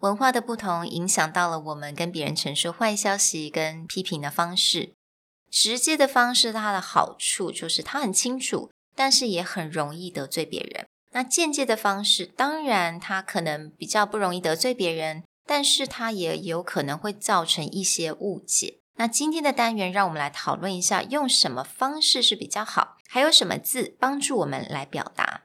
文化的不同影响到了我们跟别人陈述坏消息跟批评的方式。直接的方式，它的好处就是它很清楚，但是也很容易得罪别人。那间接的方式，当然它可能比较不容易得罪别人，但是它也有可能会造成一些误解。那今天的单元，让我们来讨论一下，用什么方式是比较好，还有什么字帮助我们来表达。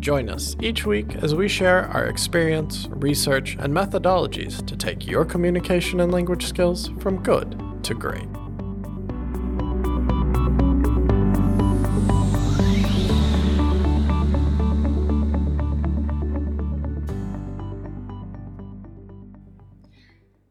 Join us each week as we share our experience, research, and methodologies to take your communication and language skills from good to great.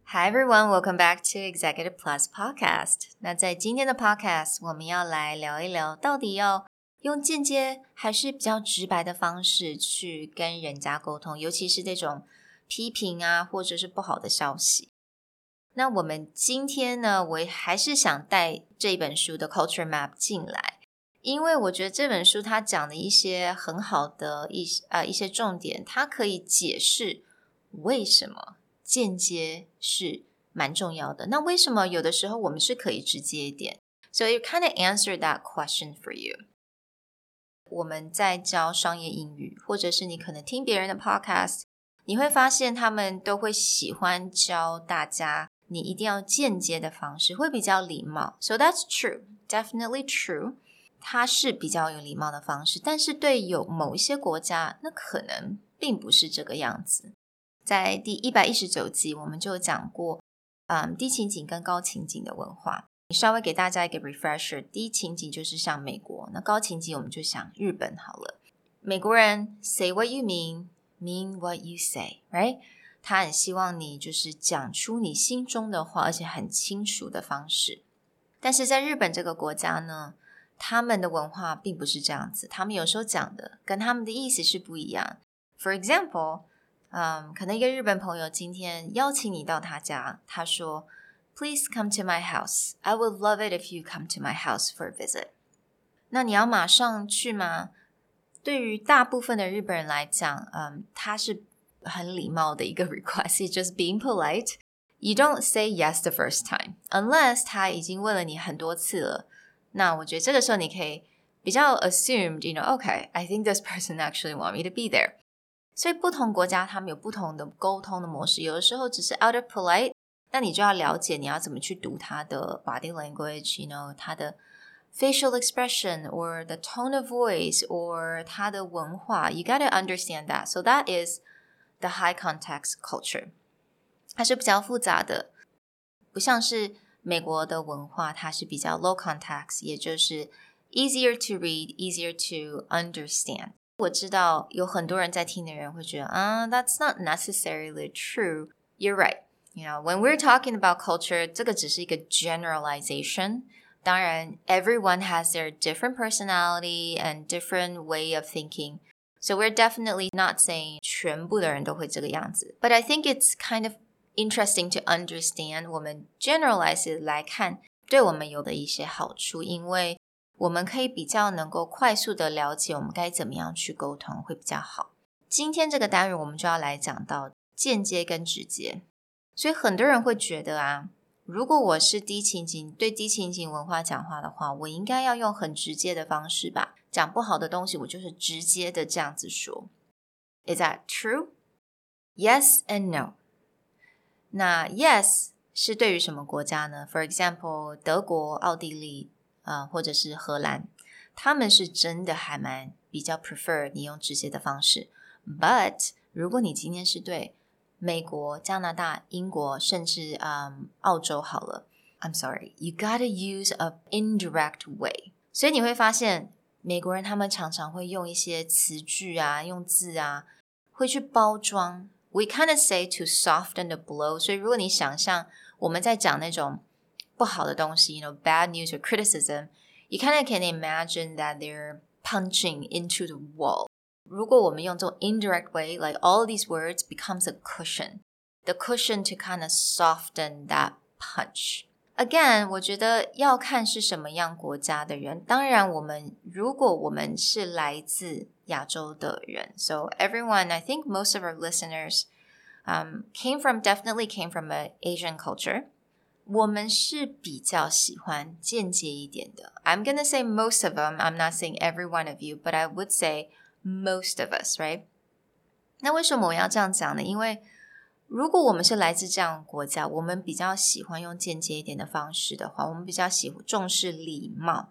Hi everyone, welcome back to Executive Plus Podcast. 那在今天的 Podcast，我们要来聊一聊，到底要 用间接还是比较直白的方式去跟人家沟通，尤其是这种批评啊，或者是不好的消息。那我们今天呢，我还是想带这本书的 Culture Map 进来，因为我觉得这本书它讲的一些很好的一呃一些重点，它可以解释为什么间接是蛮重要的。那为什么有的时候我们是可以直接一点？So you kind of answer that question for you. 我们在教商业英语，或者是你可能听别人的 podcast，你会发现他们都会喜欢教大家，你一定要间接的方式会比较礼貌。So that's true, definitely true。它是比较有礼貌的方式，但是对有某一些国家，那可能并不是这个样子。在第一百一十九集，我们就讲过，嗯，低情景跟高情景的文化。稍微给大家一个 refresher，低情景就是像美国，那高情景我们就想日本好了。美国人 say what you mean, mean what you say，right？他很希望你就是讲出你心中的话，而且很清楚的方式。但是在日本这个国家呢，他们的文化并不是这样子，他们有时候讲的跟他们的意思是不一样。For example，嗯，可能一个日本朋友今天邀请你到他家，他说。Please come to my house. I would love it if you come to my house for a visit. 那你要马上去吗？对于大部分的日本人来讲，嗯，它是很礼貌的一个 request. It's just being polite. You don't say yes the first time, unless 他已经问了你很多次了。那我觉得这个时候你可以比较 assumed, you know, okay, I think this person actually want me to be there. 所以不同国家他们有不同的沟通的模式，有的时候只是 out of polite。 那你就要了解你要怎么去读他的 body language，you know，他的 facial expression or the tone of voice or 他的文化，you gotta understand that. So that is the high context culture. 它是比较复杂的，不像是美国的文化，它是比较 low context，也就是 easier to read, easier to understand. 我知道有很多人在听的人会觉得啊，that's not necessarily true. You're right. You know, when we're talking about culture, 这个只是一个 generalization. 当然, everyone has their different personality and different way of thinking. So we're definitely not saying 全部的人都会这个样子. But I think it's kind of interesting to understand 我们 generalize 来看对我们有的一些好处，因为我们可以比较能够快速的了解我们该怎么样去沟通会比较好。今天这个单元我们就要来讲到间接跟直接。 所以很多人会觉得啊，如果我是低情景对低情景文化讲话的话，我应该要用很直接的方式吧？讲不好的东西，我就是直接的这样子说。Is that true? Yes and no. 那 yes 是对于什么国家呢？For example，德国、奥地利啊，或者是荷兰，他们是真的还蛮比较 prefer 你用直接的方式。But 如果你今天是对美国、加拿大、英国，甚至嗯澳洲，I'm sorry, you gotta use a indirect way。所以你会发现， 美国人他们常常会用一些词句啊，用字啊，会去包装。We kind of say to soften the blow。所以如果你想象我们在讲那种不好的东西，you know bad news or criticism，you kind of can imagine that they're punching into the wall。 如果我们用这种 indirect way，like all these words becomes a cushion，the cushion to kind of soften that punch。Again，我觉得要看是什么样国家的人。当然，我们如果我们是来自亚洲的人，so everyone, I think most of our listeners, um, came from definitely came from a Asian culture. 我们是比较喜欢间接一点的。I'm gonna say most of them. I'm not saying every one of you, but I would say most of us, right? 那为什么我要这样讲呢？因为如果我们是来自这样国家，我们比较喜欢用间接一点的方式的话，我们比较喜重视礼貌，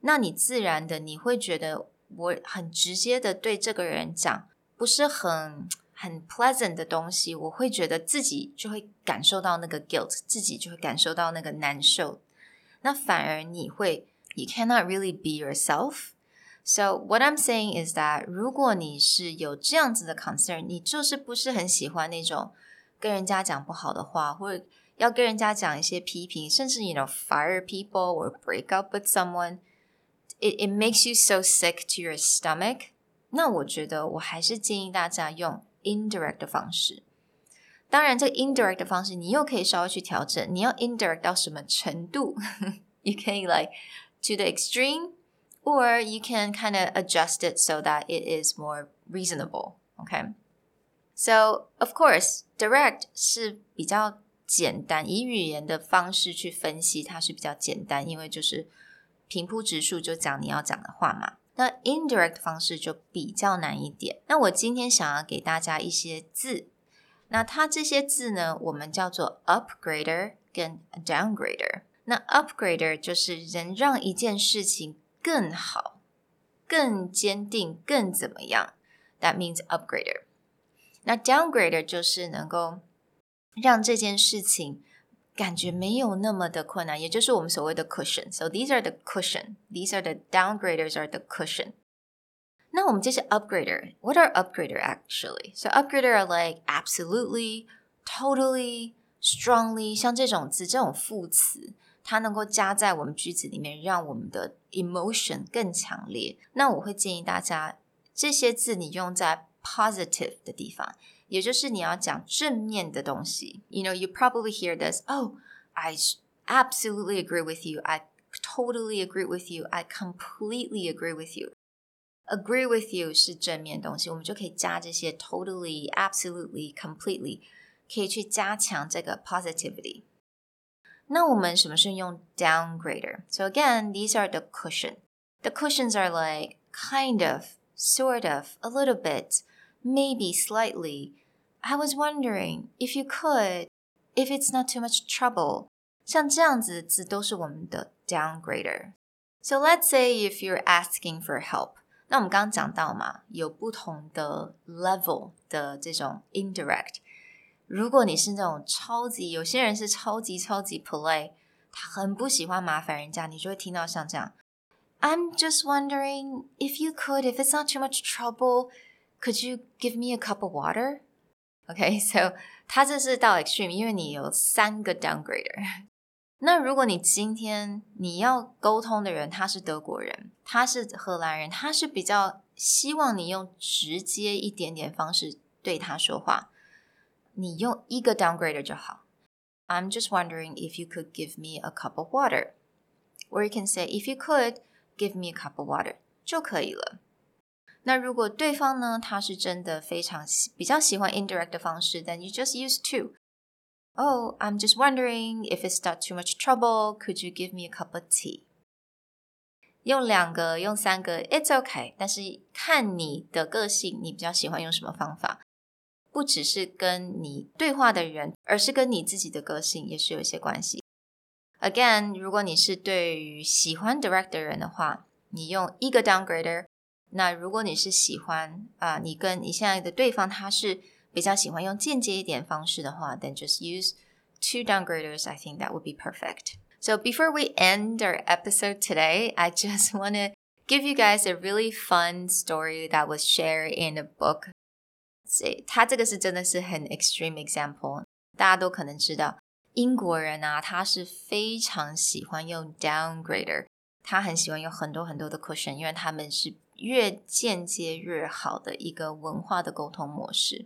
那你自然的你会觉得我很直接的对这个人讲，不是很。很 pleasant 的东西，我会觉得自己就会感受到那个 guilt，自己就会感受到那个难受。那反而你会，you cannot really be yourself。So what I'm saying is that，如果你是有这样子的 concern，你就是不是很喜欢那种跟人家讲不好的话，或者要跟人家讲一些批评，甚至 you know fire people or break up with someone。It it makes you so sick to your stomach。那我觉得我还是建议大家用。indirect 的方式。当然，这个 indirect 的方式，你又可以稍微去调整。你要 indirect 到什么程度？You can like to the extreme, or you can kind of adjust it so that it is more reasonable. Okay. So of course, direct 是比较简单，以语言的方式去分析，它是比较简单，因为就是平铺直述就讲你要讲的话嘛。那 indirect 方式就比较难一点。那我今天想要给大家一些字，那它这些字呢，我们叫做 upgrader 跟 downgrader。那 upgrader 就是能让一件事情 更好、更坚定、更怎么样，That means upgrader。那 downgrader 就是能够让这件事情。感觉没有那么的困难，也就是我们所谓的 cushion。So these are the cushion. These are the downgraders are the cushion. 那我们这些 upgrader, what are upgrader actually? So upgrader are like absolutely, totally, strongly，像这种字，这种副词， 它能够加在我们句子里面，让我们的 emotion 更强烈。那我会建议大家，这些字你用在 positive 的地方。也就是你要讲正面的东西。You know, you probably hear this. Oh, I absolutely agree with you. I totally agree with you. I completely agree with you. Agree with you 是正面东西，我们就可以加这些 totally, absolutely, completely，可以去加强这个 positivity。 那我们什么是用 downgrader? So again, these are the cushion. The cushions are like kind of, sort of, a little bit, maybe slightly, I was wondering if you could, if it's not too much trouble. 像这样子的字都是我们的 downgrader. So let's say if you're asking for help，那我们刚刚讲到嘛，有不同的 level 的这种 indirect。 如果你是那种超级，有些人是超级超级 play，他很不喜欢麻烦人家，你就会听到像这样。I'm just wondering if you could, if it's not too much trouble, could you give me a cup of water? OK，so 他这是到 extreme，因为你有三个 downgrader。那如果你今天你要沟通的人他是德国人，他是荷兰人，他是比较希望你用直接一点点方式对他说话，你用一个 downgrader 就好。I'm just wondering if you could give me a cup of water, or you can say if you could give me a cup of water 就可以了。那如果对方呢，他是真的非常比较喜欢 indirect 的方式，then you just use to. Oh, I'm just wondering if it's not too much trouble. Could you give me a cup of tea? 用两个，用三个，it's okay。但是看你的个性，你比较喜欢用什么方法？ 不只是跟你对话的人，而是跟你自己的个性也是有一些关系。Again，如果你是对于喜欢 direct 的人的话，你用一个 downgrader。那如果你是喜欢啊，你跟你现在的对方他是比较喜欢用间接一点方式的话，then just use two downgraders. I think that would be perfect. So before we end our episode today, I just want to give you guys a really fun story that was shared in a book. 它这个是真的是很 extreme example，大家都可能知道，英国人啊，他是非常喜欢用 downgraders，他很喜欢有很多很多的 cushion，因为他们是越间接越好的一个文化的沟通模式。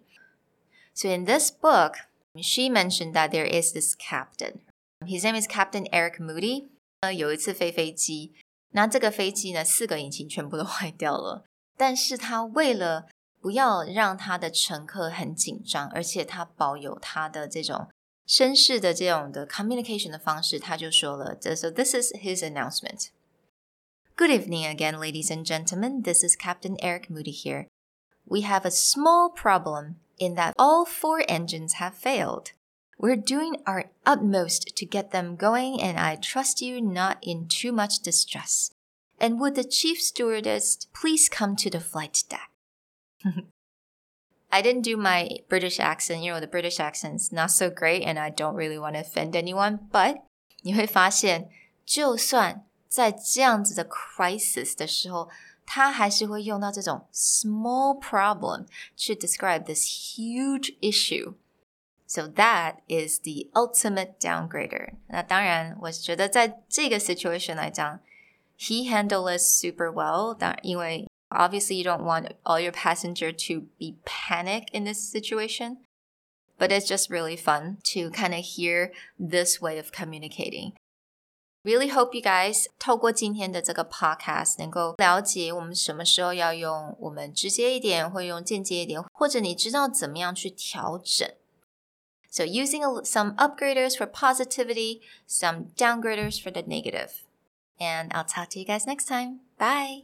So in this book, she mentioned that there is this captain. His name is Captain Eric Moody. 呃，有一次飞飞机，那这个飞机呢，四个引擎全部都坏掉了。但是他为了 不要让他的乘客很紧张，而且他保有他的这种绅士的这种的 communication 的方式，他就说了：“So this is his announcement. Good evening again, ladies and gentlemen. This is Captain Eric Moody here. We have a small problem in that all four engines have failed. We're doing our utmost to get them going, and I trust you not in too much distress. And would the chief stewardess please come to the flight deck? I didn't do my British accent. You know, the British accent's not so great, and I don't really want to offend anyone. But 你会发现，就算在这样子的 crisis 的时候，他还是会用到这种 small problem 去 describe this huge issue. So that is the ultimate downgrader. 那当然，我觉得在这个 situation 来讲，he handled it super well. 当然，因为 obviously you don't want all your passenger to be panic in this situation. But it's just really fun to kind of hear this way of communicating. Really hope you guys 透过今天的这个 podcast 能够了解我们什么时候要用我们直接一点，或用间接一点，或者你知道怎么样去调整。So using some upgraders for positivity, some downgraders for the negative. And I'll talk to you guys next time. Bye.